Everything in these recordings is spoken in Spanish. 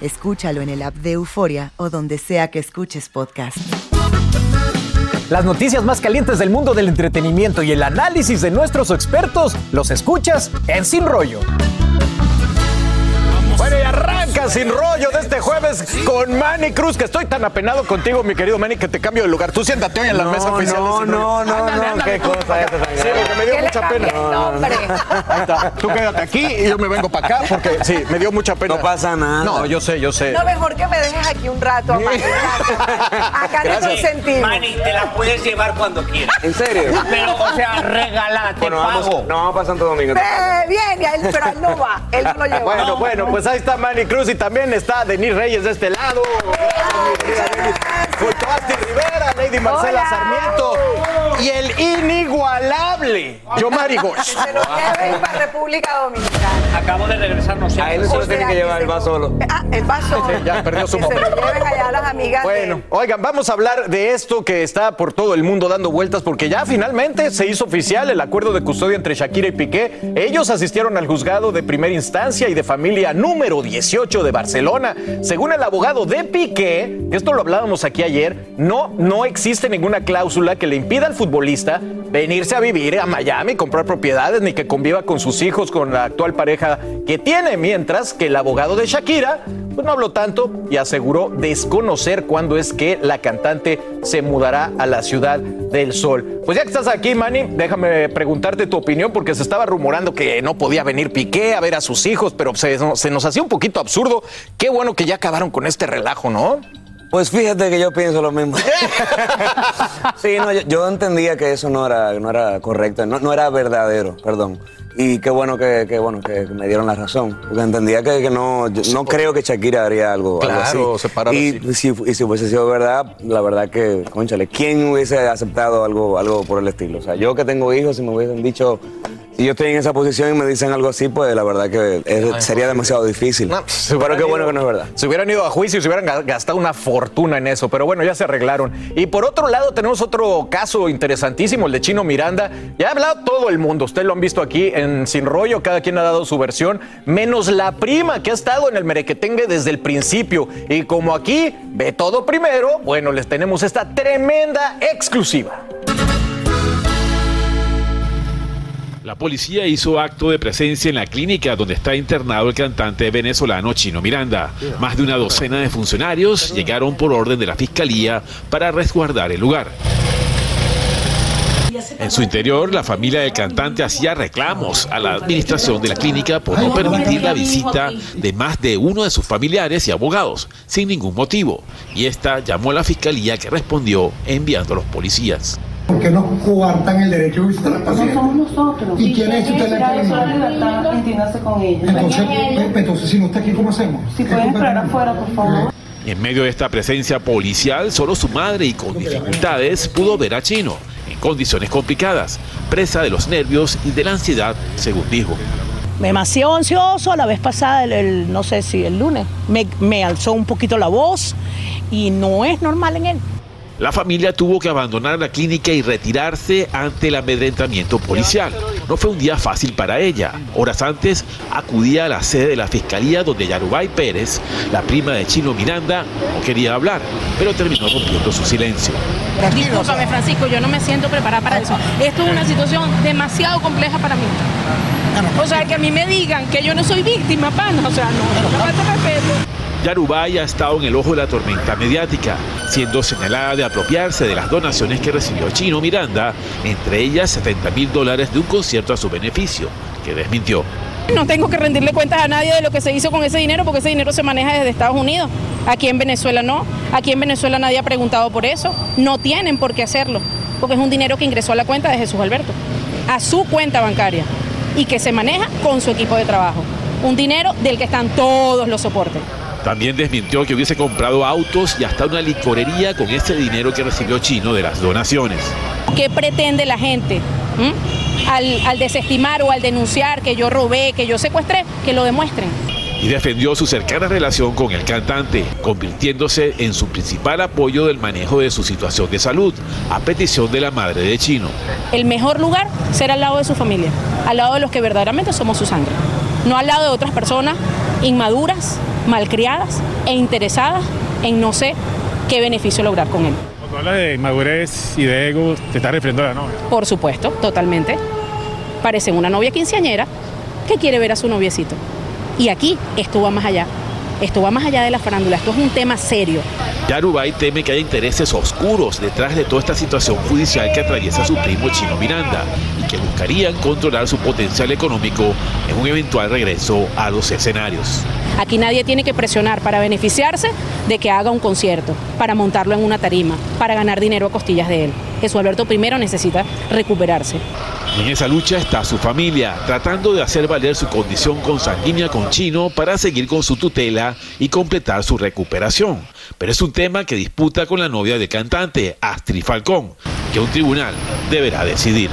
Escúchalo en el app de Euforia o donde sea que escuches podcast. Las noticias más calientes del mundo del entretenimiento y el análisis de nuestros expertos los escuchas en Sin Rollo. Sin rollo de este jueves con Manny Cruz, que estoy tan apenado contigo, mi querido Manny, que te cambio de lugar. Tú siéntate hoy en la No, mesa oficial. de no, Rollo. no, no, Ándale, no, ándale, qué cosa para esta, Sí, porque me dio ¿Qué le mucha pena. Ahí está. Tú quédate aquí y yo me vengo para acá porque sí, me dio mucha pena. No pasa nada. No, yo sé, yo sé. No, mejor que me dejes aquí un rato, Manny. Acá no consentimos. Manny, te la puedes llevar cuando quieras. ¿En serio? Pero, o sea, regalada, te Bueno, vamos, pago. no, vamos para Santo Domingo. Eh, bien, pero él no va. Él no lo lleva. Bueno, bueno, pues ahí está Manny Cruz y también está Denis Reyes de este lado. Junto a Asti Rivera, Lady Marcela Hola. Sarmiento y el inigualable Yomari Gosh. Se lo lleven para República Dominicana. Acabo de regresar, no sé. A él se lo tiene que llevar el vaso solo. Ah, el vaso. Sí, ya perdió su Que se momento. lo lleven allá a las amigas. Bueno, oigan, vamos a hablar de esto que está por todo el mundo dando vueltas porque ya finalmente se hizo oficial el acuerdo de custodia entre Shakira y Piqué. Ellos asistieron al juzgado de primera instancia y de familia número 18 de Barcelona. Según el abogado de Piqué, esto lo hablábamos aquí ayer, no, no existe ninguna cláusula que le impida al futbolista venirse a vivir a Miami, comprar propiedades, ni que conviva con sus hijos, con la actual pareja que tiene, mientras que el abogado de Shakira pues no habló tanto y aseguró desconocer cuándo es que la cantante se mudará a la ciudad del sol. Pues ya que estás aquí, Manny, déjame preguntarte tu opinión porque se estaba rumorando que no podía venir Piqué a ver a sus hijos, pero se nos hacía un poquito absurdo. Qué bueno que ya acabaron con este relajo, ¿no? Pues fíjate que yo pienso lo mismo. sí, no, yo, yo entendía que eso no era, no era correcto, no, no era verdadero, perdón. Y qué bueno que, que, bueno que me dieron la razón, porque entendía que, que no, yo no creo que Shakira haría algo, algo Claro, así. y, si, y si hubiese sido verdad, la verdad que, conchale, ¿quién hubiese aceptado algo, algo por el estilo? O sea, yo que tengo hijos, si me hubiesen dicho, si yo estoy en esa posición y me dicen algo así, pues la verdad que es- sería demasiado difícil. No, Pero qué ido- bueno que no es verdad. Se hubieran ido a juicio y se hubieran ga- gastado una fortuna en eso, pero bueno, ya se arreglaron. Y por otro lado, tenemos otro caso interesantísimo, el de Chino Miranda. Ya ha hablado todo el mundo, ustedes lo han visto aquí en Sin Rollo, cada quien ha dado su versión, menos la prima que ha estado en el merequetengue desde el principio. Y como aquí ve todo primero, bueno, les tenemos esta tremenda exclusiva. La policía hizo acto de presencia en la clínica donde está internado el cantante venezolano Chino Miranda. Más de una docena de funcionarios llegaron por orden de la fiscalía para resguardar el lugar. En su interior, la familia del cantante hacía reclamos a la administración de la clínica por no permitir la visita de más de uno de sus familiares y abogados, sin ningún motivo. Y esta llamó a la fiscalía que respondió enviando a los policías. ¿Por qué nos coartan el derecho de visitar al No paciente? somos nosotros. ¿Y quién es usted la libertad, entiéndase con ella. Entonces, ella. entonces, si no está aquí, ¿cómo hacemos? Si pueden esperar afuera, por favor. En medio de esta presencia policial, solo su madre y con dificultades pudo ver a Chino, en condiciones complicadas, presa de los nervios y de la ansiedad, según dijo. demasiado ansioso. La vez pasada, el, el- no sé si el lunes, me, me alzó un poquito la voz y no es normal en él. La familia tuvo que abandonar la clínica y retirarse ante el amedrentamiento policial. No fue un día fácil para ella. Horas antes acudía a la sede de la fiscalía donde Yarubay Pérez, la prima de Chino Miranda, no quería hablar, pero terminó rompiendo su silencio. Discúlpame, Francisco, yo no me siento preparada para eso. Esto es una situación demasiado compleja para mí. O sea, que a mí me digan que yo no soy víctima, pana. O sea, no, no me falta respeto. Yarubay ha estado en el ojo de la tormenta mediática, siendo señalada de apropiarse de las donaciones que recibió Chino Miranda, entre ellas 70 mil dólares de un concierto a su beneficio, que desmintió. No tengo que rendirle cuentas a nadie de lo que se hizo con ese dinero porque ese dinero se maneja desde Estados Unidos. Aquí en Venezuela no. Aquí en Venezuela nadie ha preguntado por eso. No tienen por qué hacerlo porque es un dinero que ingresó a la cuenta de Jesús Alberto, a su cuenta bancaria y que se maneja con su equipo de trabajo. Un dinero del que están todos los soportes. También desmintió que hubiese comprado autos y hasta una licorería con ese dinero que recibió Chino de las donaciones. ¿Qué pretende la gente? ¿Mm? Al, al desestimar o al denunciar que yo robé, que yo secuestré, que lo demuestren. Y defendió su cercana relación con el cantante, convirtiéndose en su principal apoyo del manejo de su situación de salud, a petición de la madre de Chino. El mejor lugar será al lado de su familia, al lado de los que verdaderamente somos su sangre, no al lado de otras personas inmaduras, malcriadas e interesadas en no sé qué beneficio lograr con él. Cuando hablas de inmadurez y de ego, te estás refiriendo a la novia. Por supuesto, totalmente. Parecen una novia quinceañera que quiere ver a su noviecito. Y aquí esto va más allá. Esto va más allá de la farándula. Esto es un tema serio. Yarubay teme que haya intereses oscuros detrás de toda esta situación judicial que atraviesa su primo Chino Miranda y que buscarían controlar su potencial económico en un eventual regreso a los escenarios. Aquí nadie tiene que presionar para beneficiarse de que haga un concierto, para montarlo en una tarima, para ganar dinero a costillas de él. Jesús Alberto primero necesita recuperarse. En esa lucha está su familia, tratando de hacer valer su condición consanguínea con Chino para seguir con su tutela y completar su recuperación. Pero es un tema que disputa con la novia del cantante, Astrid Falcón, que un tribunal deberá decidir.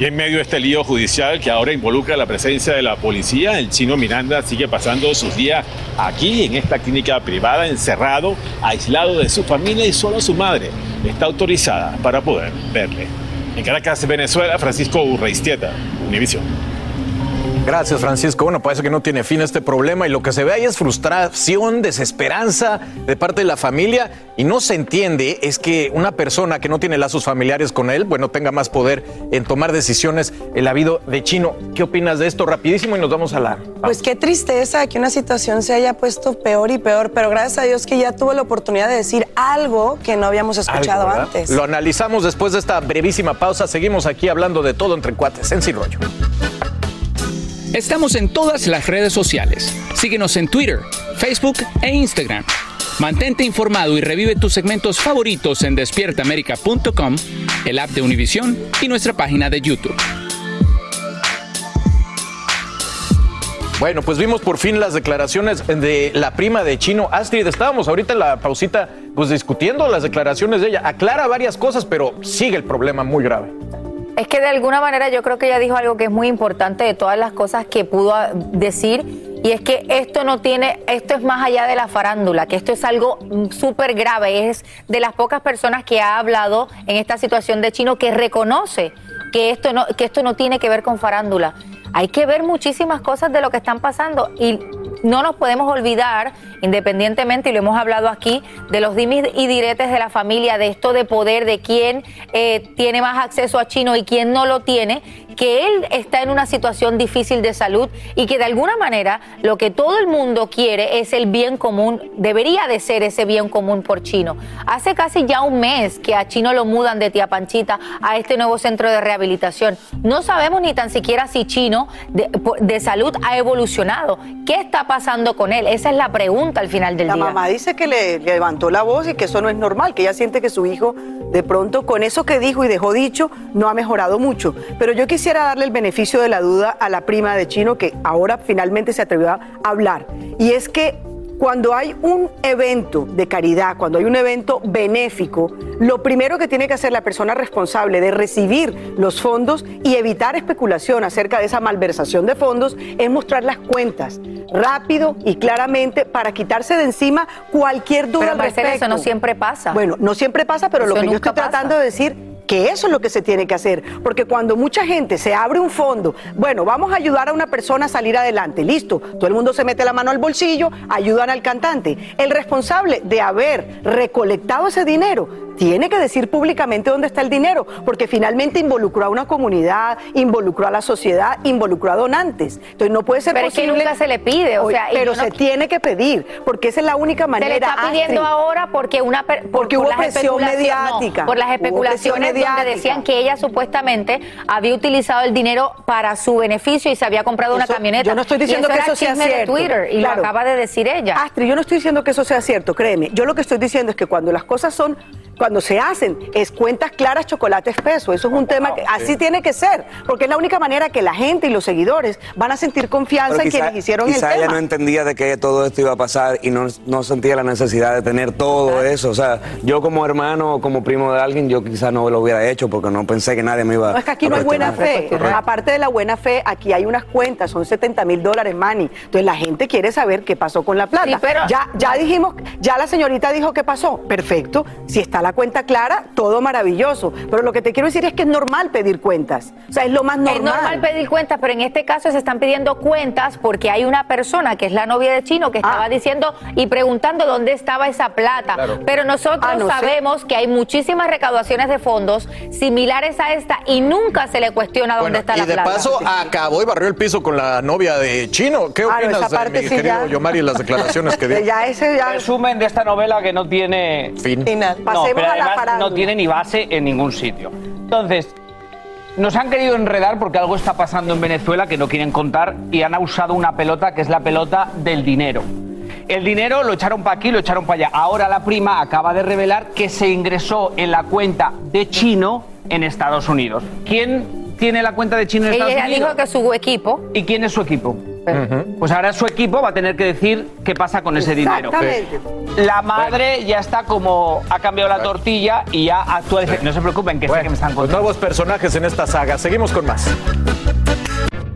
Y en medio de este lío judicial que ahora involucra la presencia de la policía, el chino Miranda sigue pasando sus días aquí en esta clínica privada, encerrado, aislado de su familia y solo su madre está autorizada para poder verle. En Caracas, Venezuela, Francisco Urreistieta, Univisión. Gracias, Francisco. Bueno, parece que no tiene fin este problema y lo que se ve ahí es frustración, desesperanza de parte de la familia y no se entiende es que una persona que no tiene lazos familiares con él, bueno, tenga más poder en tomar decisiones en la vida de Chino. ¿Qué opinas de esto? Rapidísimo y nos vamos a la... Pues qué tristeza que una situación se haya puesto peor y peor, pero gracias a Dios que ya tuvo la oportunidad de decir algo que no habíamos escuchado antes. Lo analizamos después de esta brevísima pausa. Seguimos aquí hablando de todo entre cuates en Sin Rollo. Estamos en todas las redes sociales. Síguenos en Twitter, Facebook e Instagram. Mantente informado y revive tus segmentos favoritos en despiertaamerica.com, el app de Univision y nuestra página de YouTube. Bueno, pues vimos por fin las declaraciones de la prima de Chino Astrid. Estábamos ahorita en la pausita pues discutiendo las declaraciones de ella. Aclara varias cosas, pero sigue el problema muy grave. Es que de alguna manera yo creo que ella dijo algo que es muy importante de todas las cosas que pudo ah, decir y es que esto no tiene, esto es más allá de la farándula, que esto es algo mm, súper grave, es de las pocas personas que ha hablado en esta situación de Chino que reconoce que esto no, que esto no tiene que ver con farándula. Hay que ver muchísimas cosas de lo que están pasando y no nos podemos olvidar, independientemente, y lo hemos hablado aquí, de los dimis y diretes de la familia, de esto de poder, de quién eh, tiene más acceso a chino y quién no lo tiene, que él está en una situación difícil de salud y que de alguna manera lo que todo el mundo quiere es el bien común, debería de ser ese bien común por Chino. Hace casi ya un mes que a Chino lo mudan de Tía Panchita a este nuevo centro de rehabilitación. No sabemos ni tan siquiera si Chino de, de salud ha evolucionado. ¿Qué está pasando con él? Esa es la pregunta al final del La día. mamá dice que le, le levantó la voz y que eso no es normal, que ella siente que su hijo de pronto con eso que dijo y dejó dicho no ha mejorado mucho. Pero yo quisiera darle el beneficio de la duda a la prima de Chino que ahora finalmente se atrevió a hablar. Y es que cuando hay un evento de caridad, cuando hay un evento benéfico, lo primero que tiene que hacer la persona responsable de recibir los fondos y evitar especulación acerca de esa malversación de fondos es mostrar las cuentas rápido y claramente para quitarse de encima cualquier duda Pero al respecto. eso no siempre pasa. Bueno, no siempre pasa, pero Eso lo que yo estoy pasa. tratando de decir que eso es lo que se tiene que hacer, porque cuando mucha gente se abre un fondo, bueno, vamos a ayudar a una persona a salir adelante, listo, todo el mundo se mete la mano al bolsillo, ayudan al cantante. El responsable de haber recolectado ese dinero tiene que decir públicamente dónde está el dinero, porque finalmente involucró a una comunidad, involucró a la sociedad, involucró a donantes. Entonces no puede ser Pero es que posible. nunca se le pide, o sea, pero no- se tiene que pedir, porque esa es la única Se manera. le está pidiendo Astrid. ahora porque una per- por- Porque por hubo presión especulaciones- mediática. no, por las Hubo especulaciones donde mediática. decían que ella supuestamente había utilizado el dinero para su beneficio y se había comprado una camioneta. Yo no estoy Y diciendo que era eso sea chisme de cierto. Twitter y Claro. lo acaba de decir ella. Astrid, yo no estoy diciendo que eso sea cierto, créeme. Yo lo que estoy diciendo es que cuando las cosas son, cuando se hacen, es cuentas claras, chocolate espeso. Eso es un tema que así tiene que ser, porque es la única manera que la gente y los seguidores van a sentir confianza en quienes hicieron el quizá ella tema. no entendía de que todo esto iba a pasar y no, no sentía la necesidad de tener todo eso. O sea, yo como hermano o como primo de alguien, yo quizá no lo hubiera hecho porque no pensé que nadie me iba No, es que aquí a no hay buena fe. Aparte de la buena fe, aquí hay unas cuentas, son 70 mil dólares, Manny. Entonces la gente quiere saber qué pasó con la plata. Sí, pero- ya, ya dijimos, ya la señorita dijo qué pasó. Perfecto. Si está la cuenta clara, todo maravilloso. Pero lo que te quiero decir es que es normal pedir cuentas. O sea, es lo más normal. Es normal pedir cuentas, pero en este caso se están pidiendo cuentas porque hay una persona que es la novia de Chino que estaba diciendo y preguntando dónde estaba esa plata. Claro. Pero nosotros Ah, no sé. sabemos que hay muchísimas recaudaciones de fondos similares a esta y nunca se le cuestiona dónde está y la de plata. paso acabó y barrió el piso con la novia de Chino. ¿Qué Ah, no, opinas esa de parte mi sí querido ya. Yomari y las declaraciones que dio? Ya ese ya. Resumen de esta novela que no tiene fin. Final. No, pero a la farándula. no tiene ni base en ningún sitio. Entonces, nos han querido enredar porque algo está pasando en Venezuela que no quieren contar y han usado una pelota que es la pelota del dinero. El dinero lo echaron para aquí, lo echaron para allá. Ahora la prima acaba de revelar que se ingresó en la cuenta de Chino en Estados Unidos. ¿Quién tiene la cuenta de Chino en Estados Ella Unidos? dijo que su equipo. ¿Y quién es su equipo? Pues ahora su equipo va a tener que decir qué pasa con ese dinero. La madre ya está como ha cambiado la tortilla y ya actúa. No se preocupen, que sé que me están Pues contando. nuevos personajes en esta saga. Seguimos con más.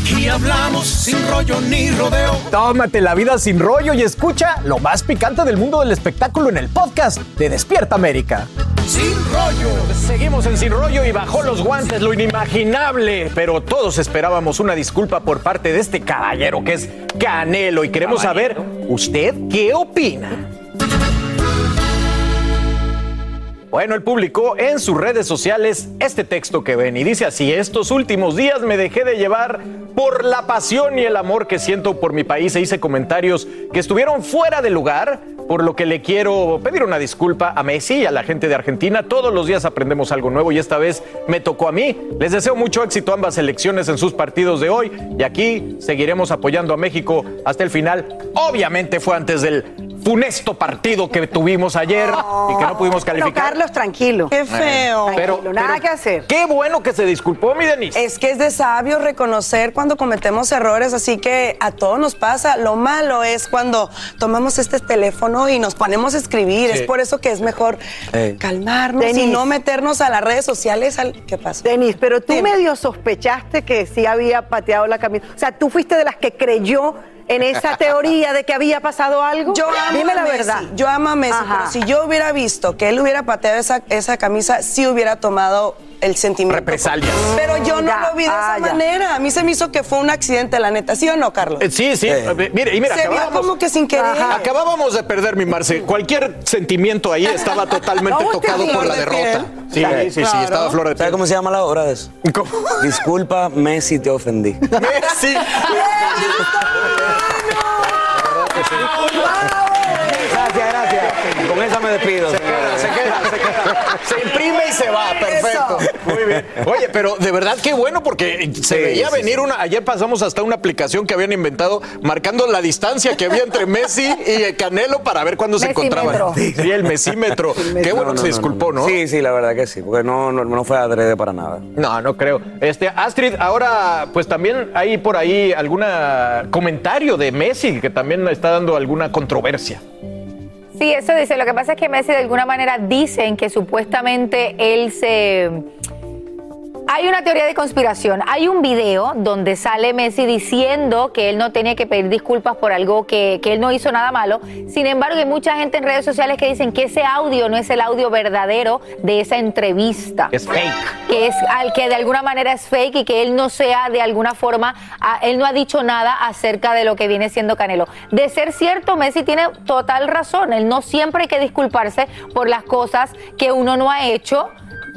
Aquí hablamos sin rollo ni rodeo. Tómate la vida sin rollo y escucha lo más picante del mundo del espectáculo en el podcast de Despierta América. Sin rollo. Seguimos en Sin Rollo y bajó los guantes lo inimaginable, pero todos esperábamos una disculpa por parte de este caballero que es Canelo y queremos saber, ¿usted qué opina? Bueno, él publicó en sus redes sociales este texto que ven y dice así, estos últimos días me dejé de llevar por la pasión y el amor que siento por mi país e hice comentarios que estuvieron fuera de lugar, por lo que le quiero pedir una disculpa a Messi y a la gente de Argentina. Todos los días aprendemos algo nuevo y esta vez me tocó a mí. Les deseo mucho éxito a ambas selecciones en sus partidos de hoy y aquí seguiremos apoyando a México hasta el final. Obviamente fue antes del funesto partido que tuvimos ayer y que no pudimos calificar. Carlos, tranquilo. Qué feo. Pero, nada pero que hacer. Qué bueno que se disculpó, mi Denise. Es que es de sabio reconocer cuando cometemos errores, así que a todos nos pasa. Lo malo es cuando tomamos este teléfono y nos ponemos a escribir. Sí. Es por eso que es mejor calmarnos y Denise. no meternos a las redes sociales. Al... ¿Qué pasa? Denis, pero tú medio sospechaste que sí había pateado la camisa. O sea, tú fuiste de las que creyó en esa teoría de que había pasado algo. Yo amo Dime a la Messi, verdad. Yo amo a Messi, Ajá. pero si yo hubiera visto que él hubiera pateado esa, esa camisa, sí hubiera tomado el sentimiento. Represalias. Pero yo no Ya, lo vi de ah, esa ya. manera. A mí se me hizo que fue un accidente, la neta. ¿Sí o no, Carlos? Eh, Sí, sí. Eh, Mire, y mira, Se vio acabábamos- como que sin querer. Ajá. Acabábamos de perder, mi Marce. Cualquier sentimiento ahí estaba totalmente No, tocado por la de derrota. Sí, Claro. sí, sí, estaba flor de ¿Sabes piel. cómo se llama la obra de eso? Disculpa, Messi, te ofendí. Messi. Oh, Gracias. Con esa me despido. Se queda, se queda, se queda. Se imprime y se va. Perfecto. Muy bien. Oye, pero de verdad qué bueno porque se Sí, veía sí, venir una. Ayer pasamos hasta una aplicación que habían inventado marcando la distancia que había entre Messi y Canelo para ver cuándo se encontraban. Mesímetro. Sí, el mesímetro. Qué bueno que se disculpó, ¿no? Sí, sí, la verdad que sí, porque no, no, no fue adrede para nada. No, no creo. Este, Astrid, ahora, pues también hay por ahí algún comentario de Messi que también está dando alguna controversia. Sí, eso dice. Lo que pasa es que Messi de alguna manera dicen que supuestamente él se... Hay una teoría de conspiración. Hay un video donde sale Messi diciendo que él no tenía que pedir disculpas por algo que, que él no hizo nada malo. Sin embargo, hay mucha gente en redes sociales que dicen que ese audio no es el audio verdadero de esa entrevista Es fake. que es al que de alguna manera es fake y que él no sea de alguna forma, a- él no ha dicho nada acerca de lo que viene siendo Canelo. De ser cierto, Messi tiene total razón, él no siempre hay que disculparse por las cosas que uno no ha hecho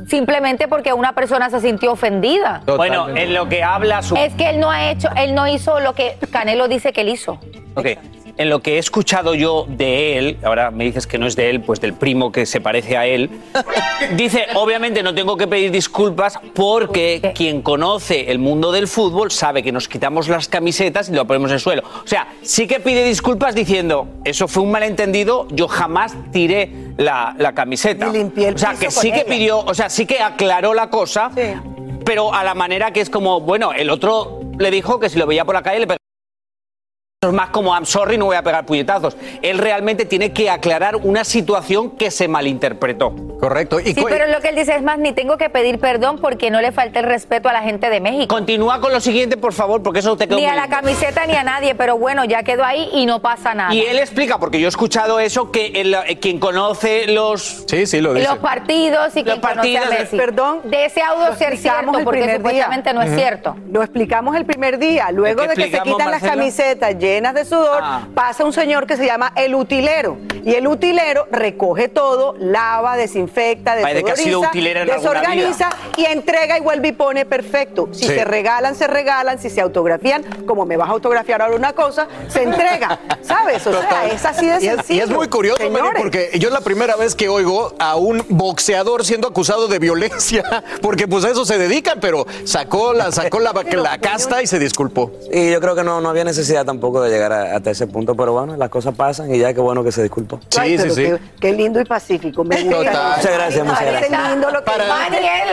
simplemente porque una persona se sintió ofendida. Bueno, en lo que habla su... Es que él no ha hecho, él no hizo lo que Canelo dice que él hizo. Ok. En lo que he escuchado yo de él, ahora me dices que no es de él, pues del primo que se parece a él, dice, obviamente no tengo que pedir disculpas porque quien conoce el mundo del fútbol sabe que nos quitamos las camisetas y lo ponemos en el suelo. O sea, sí que pide disculpas diciendo, eso fue un malentendido, yo jamás tiré la, la camiseta. o sea, que sí que ella. pidió, o sea, sí que aclaró la cosa, pero a la manera que es como, bueno, el otro le dijo que si lo veía por la calle le pegaba más como I'm sorry, no voy a pegar puñetazos. Él realmente tiene que aclarar una situación que se malinterpretó. Correcto. Sí, pero lo que él dice es más, ni tengo que pedir perdón porque no le falta el respeto a la gente de México. Continúa con lo siguiente, por favor, porque eso te quedó Ni a la lindo. camiseta ni a nadie, pero bueno, ya quedó ahí y no pasa nada. Y él explica, porque yo he escuchado eso, que el- eh, quien conoce los... Sí, sí, lo Y los partidos y Los quien conoce a partidos, Messi. Perdón. De ese audio ser explicamos cierto, el porque supuestamente día. no es cierto. Lo explicamos el primer día. Luego ¿Qué de que se quitan las camisetas llenas de sudor, Ah. pasa un señor que se llama el utilero. Y el utilero recoge todo, lava, desinfecta, desodoriza, desorganiza y entrega y vuelve y pone perfecto. Si Sí. se regalan, se regalan. Si se autografían, como me vas a autografiar ahora una cosa, se entrega. ¿Sabes? O sea, es así de sencillo. Y es muy curioso, Mary, porque yo es la primera vez que oigo a un boxeador siendo acusado de violencia, porque pues a eso se dedican, pero sacó la, sacó la, la casta y se disculpó. Y yo creo que no, no había necesidad tampoco de llegar a- hasta ese punto, pero bueno, las cosas pasan y ya qué bueno que se disculpó. Ay, pero Qué, qué lindo y pacífico. Me gusta. Total. Muchas gracias, muchas gracias. lindo lo que Para-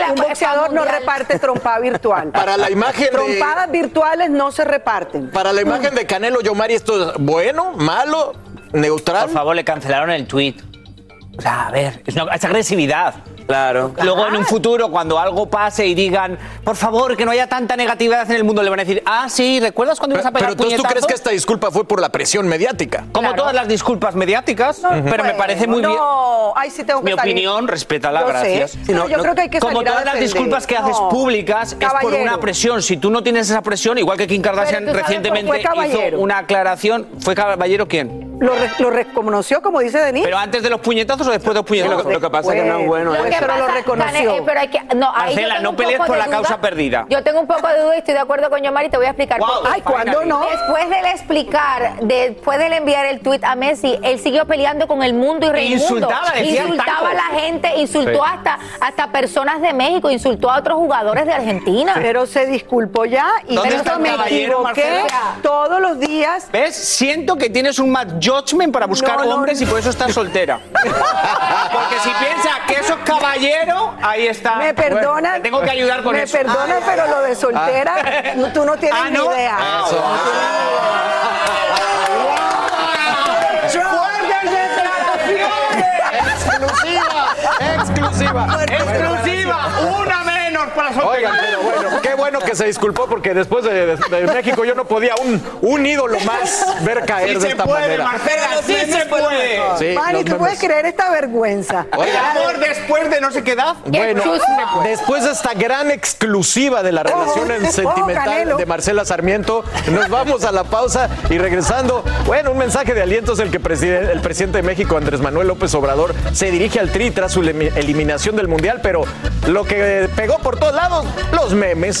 un boxeador no reparte trompada virtual. Para la imagen de- Trompadas virtuales no se reparten. Para la imagen de Canelo Yomari, ¿esto es bueno, malo, neutral? Por favor, le cancelaron el tweet. O sea, a ver, es, una- es agresividad. Claro. Luego en un futuro, cuando algo pase y digan, por favor, que no haya tanta negatividad en el mundo, le van a decir, ah, sí, ¿recuerdas cuando ibas a pegar Pero entonces tú crees puñetazos?". que esta disculpa fue por la presión mediática. Como todas las disculpas mediáticas, pero me parece muy bien. No, ahí sí tengo que Mi salir. opinión, respétala, Yo gracias. yo creo que hay que Como salir a todas las disculpas que haces No, públicas es por una presión. Si tú no tienes esa presión, igual que Kim Kardashian recientemente hizo una aclaración, ¿fue caballero quién? Lo, re- lo reconoció, como dice Denis. ¿Pero antes de los puñetazos o después de los puñetazos? Lo que pasa es que no es bueno. Que pero lo reconoció. Eh, pero hay que, no, ahí Marcela, tengo no un pelees poco por de la duda. causa perdida. Yo tengo un poco de duda y estoy de acuerdo con Yomari, te voy a explicar. Wow, Ay, ¿cuándo no? Después de él explicar, después de él enviar el tuit a Messi, él siguió peleando con el mundo y Reymundo. insultaba, decía Insultaba a la gente, insultó Sí. hasta, hasta personas de México, insultó a otros jugadores de Argentina. Pero se disculpó ya y ¿Dónde yo está el me equivoqué Marcela? todos los días. ¿Ves? Siento que tienes un mal judgment para buscar No, no, hombres y por eso estás soltera. Porque si piensas que eso es caballero, ahí está. Me perdonan. Te tengo que ayudar con me eso. perdonan, pero lo de soltera, no- tú no tienes Ah, ni ¿no? idea. Eso. Exclusiva, exclusiva, ¡Exclusiva! ¡Una menos para soltera! Qué bueno que se disculpó porque después de, de- de México yo no podía un, un ídolo más ver caer Sí de se esta puede, manera. Marcela, sí se puede. Sí, los ¿tú puedes creer esta vergüenza? Oigan, Amor, después de no sé qué edad. Bueno, después de esta gran exclusiva de la relación Oh, sentimental de Marcela Sarmiento, nos vamos a la pausa y regresando, bueno, un mensaje de aliento es el que preside- el presidente de México, Andrés Manuel López Obrador, se dirige al Tri tras su elimi- eliminación del Mundial, pero lo que pegó por todos lados, los memes.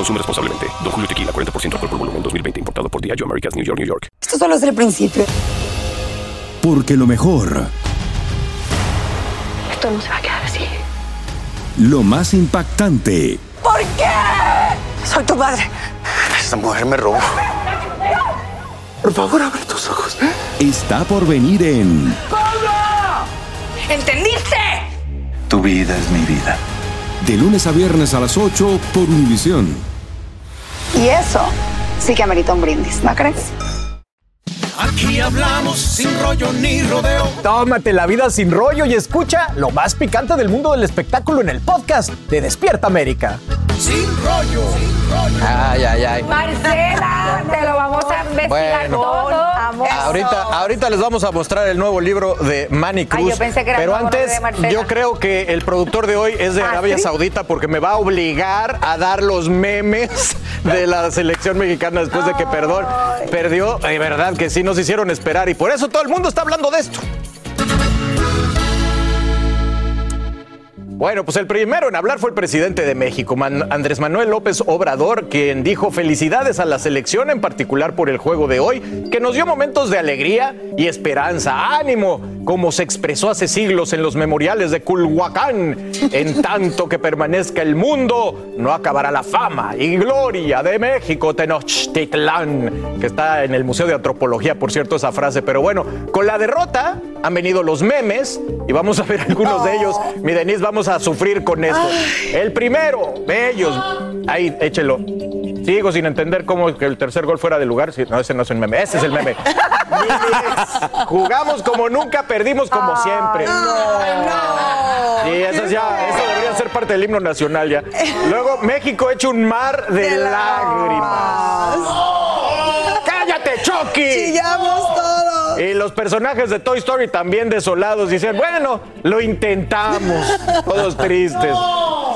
Consume responsablemente. Don Julio Tequila, 40% alcohol por volumen, 2020. Importado por Diageo Americas, New York, New York. Esto solo es el principio. Porque lo mejor, Esto no se va a quedar así. lo más impactante, ¿Por qué? Soy tu padre. Esta mujer me robó. por favor abre tus ojos, está por venir en ¿Entendiste? Tu vida es mi vida. De lunes a viernes a las 8 por Univisión. Y eso sí que amerita un brindis, ¿no crees? Aquí hablamos sin rollo ni rodeo. Tómate la vida sin rollo y escucha lo más picante del mundo del espectáculo en el podcast de Despierta América. Sin rollo. Ay, ay, ay. Marcela, te lo vamos a investigar Bueno. todo. Ahorita, ahorita les vamos a mostrar el nuevo libro de Manny Cruz. yo pensé que era pero antes, de yo creo que el productor de hoy es de ¿Ah, Arabia sí? Saudita porque me va a obligar a dar los memes de la selección mexicana después de que perdón, perdió. De verdad que sí nos hicieron esperar y por eso todo el mundo está hablando de esto. Bueno, pues el primero en hablar fue el presidente de México, Man- Andrés Manuel López Obrador, quien dijo felicidades a la selección, en particular por el juego de hoy, que nos dio momentos de alegría y esperanza, ánimo, como se expresó hace siglos en los memoriales de Culhuacán. En tanto que permanezca el mundo, no acabará la fama y gloria de México, Tenochtitlán, que está en el Museo de Antropología, por cierto, esa frase. Pero bueno, con la derrota han venido los memes y vamos a ver algunos de ellos. Mi Denise, vamos a sufrir con esto. El primero de ellos, Ahí, échelo. Sigo sin entender cómo que el tercer gol fuera de lugar. Sí, no, ese no es el meme. Ese es el meme. Jugamos como nunca, perdimos como siempre. Sí, eso ya, eso debería ser parte del himno nacional ya. Luego, México hecho un mar de, lágrimas. ¡Cállate, Chucky! Chillamos. Y los personajes de Toy Story también desolados dicen, bueno, lo intentamos. Todos tristes.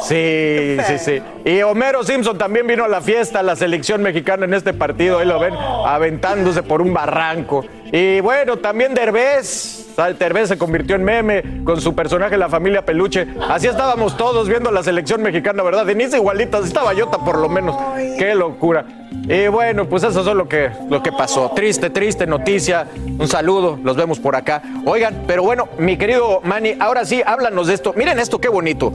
Sí, sí, sí. Y Homero Simpson también vino a la fiesta, a la selección mexicana en este partido. Ahí lo ven aventándose por un barranco. Y bueno, también Derbez. Sal Derbez se convirtió en meme con su personaje La Familia Peluche. Así estábamos todos viendo la selección mexicana, ¿verdad? Denise igualitas, estaba Yota por lo menos. Qué locura. Y bueno, pues eso es lo que, lo que pasó. Triste, triste noticia. Un saludo, los vemos por acá. Oigan, pero bueno, mi querido Manny, ahora sí, háblanos de esto. Miren esto, qué bonito.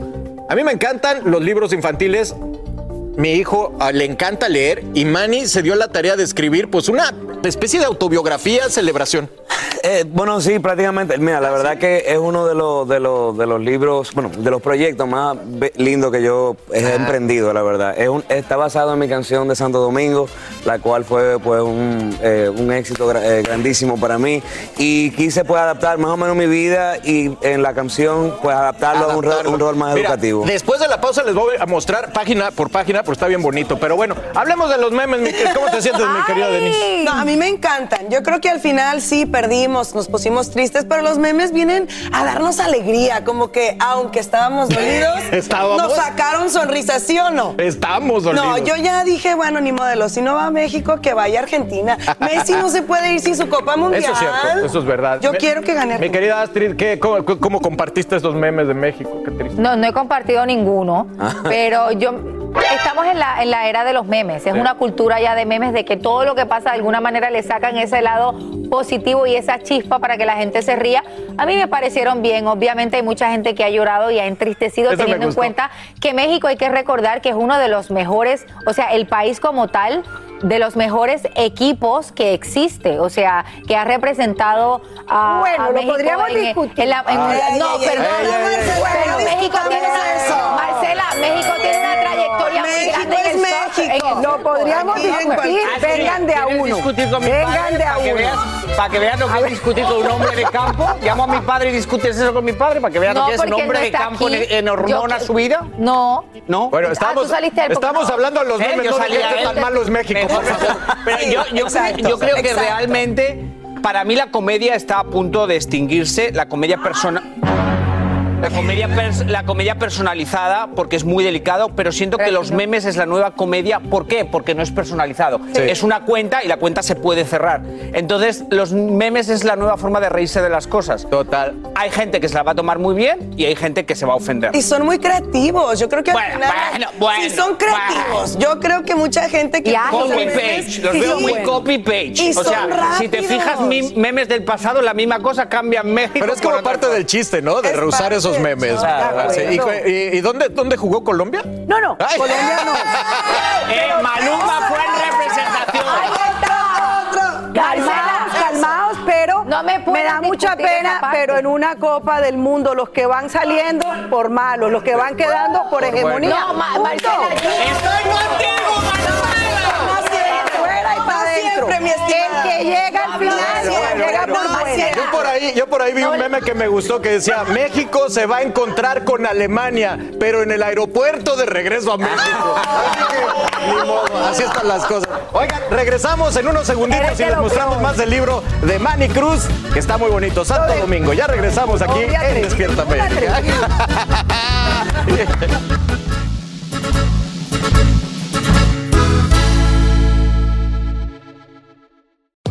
A mí me encantan los libros infantiles. Mi hijo ah, le encanta leer y Manny se dio la tarea de escribir pues una especie de autobiografía, celebración. Eh, bueno, sí, prácticamente. Mira, la verdad que es uno de los, de los, de los libros, bueno, de los proyectos más lindos que yo he emprendido, la verdad. Es un- está basado en mi canción de Santo Domingo, la cual fue pues un, eh, un éxito gra- eh, grandísimo para mí. Y quise pues adaptar más o menos mi vida y en la canción pues adaptarlo a un rol, un rol más Mira, educativo. Después de la pausa les voy a mostrar página por página, porque está bien bonito. Pero bueno, hablemos de los memes. ¿Cómo te sientes, mi querida Denise? No, a mí me encantan. Yo creo que al final sí perdimos, nos pusimos tristes, pero los memes vienen a darnos alegría, como que aunque estábamos dolidos, Estábamos. nos sacaron sonrisas, ¿sí o no? Estamos No, dolidos. yo ya dije, bueno, ni modelo, si no va a México, que vaya a Argentina. Messi no se puede ir sin su Copa Mundial. Eso es cierto, eso es verdad. Yo Me- quiero que gane Mi querida Astrid, ¿qué, cómo, cómo compartiste estos memes de México? Qué triste. No, no he compartido ninguno, pero yo estamos en la, en la era de los memes. Es Sí. una cultura ya de memes de que todo lo que pasa de alguna manera le sacan ese lado positivo y esa chispa para que la gente se ría. A mí me parecieron bien. Obviamente hay mucha gente que ha llorado y ha entristecido Eso teniendo en cuenta que México hay que recordar que es uno de los mejores, o sea, el país como tal de los mejores equipos que existe, o sea, que ha representado a, Bueno, a lo México podríamos en- discutir. en la- en- Ay, ay, no, ay, perdón, ay, ay, ay, ay, pero ay, México tiene una, eso. Marcela, México tiene una trayectoria muy México grande en es el México. en el Lo podríamos discutir, cualquier- vengan de a ¿Quieres uno. discutir con mi Vengan padre de a uno. veas, para que veas lo que es discutir con un hombre de campo? Llamo a mi padre y discutes eso con mi padre para que veas No, lo que es un hombre no de campo aquí. en, en hormona Yo- su vida. No. No. Bueno, Ah, estamos, tú saliste del estamos hablando de los Eh, memes, yo no de él tan de- malo es México, por favor. Pero yo, yo, exacto, yo creo que exacto. realmente, para mí la comedia está a punto de extinguirse, la comedia persona... La comedia, pers- la comedia personalizada, porque es muy delicado, pero siento que los memes es la nueva comedia. ¿Por qué? Porque no es personalizado. Sí. Es una cuenta y la cuenta se puede cerrar. Entonces, los memes es la nueva forma de reírse de las cosas. Total. Hay gente que se la va a tomar muy bien y hay gente que se va a ofender. Y son muy creativos. Yo creo que al Bueno, final. bueno, bueno, sí, son creativos. Yo creo que mucha gente que. Copy los memes page, los veo muy copy page. Y o sea, son si te fijas, memes del pasado, la misma cosa cambian México. Pero es como parte del chiste, ¿no? De Es rehusar parte, esos memes. Ah, sí. ¿Y, y- y dónde, dónde jugó Colombia? No, no, Ay. Colombia no. Eh, Maluma fue en representación. Calmaos, calmaos, pero No me me, da mucha pena, pero en una Copa del Mundo los que van saliendo por malos, los que van quedando por hegemonía. No, Ma-. Marcela, Estoy contigo, Fuera y para adentro. siempre, mi El estimada. que llega al final Bueno, llega bueno, por no, buena. Marcela. Yo por ahí, yo por ahí vi un meme que me gustó que decía México se va a encontrar con Alemania, pero en el aeropuerto de regreso a México. Así que, ni modo, así están las cosas. Oigan, regresamos en unos segunditos y les mostramos más del libro de Manny Cruz, que está muy bonito. Santo Domingo. Ya regresamos aquí en Despierta América.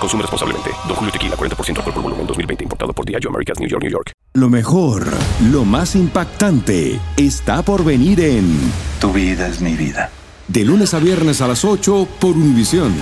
Consume responsablemente. Don Julio Tequila, 40% alcohol por volumen, 2020. Importado por Diageo Americas, New York, New York. Lo mejor, lo más impactante, está por venir en Tu vida es mi vida. De lunes a viernes a las 8 por Univisión.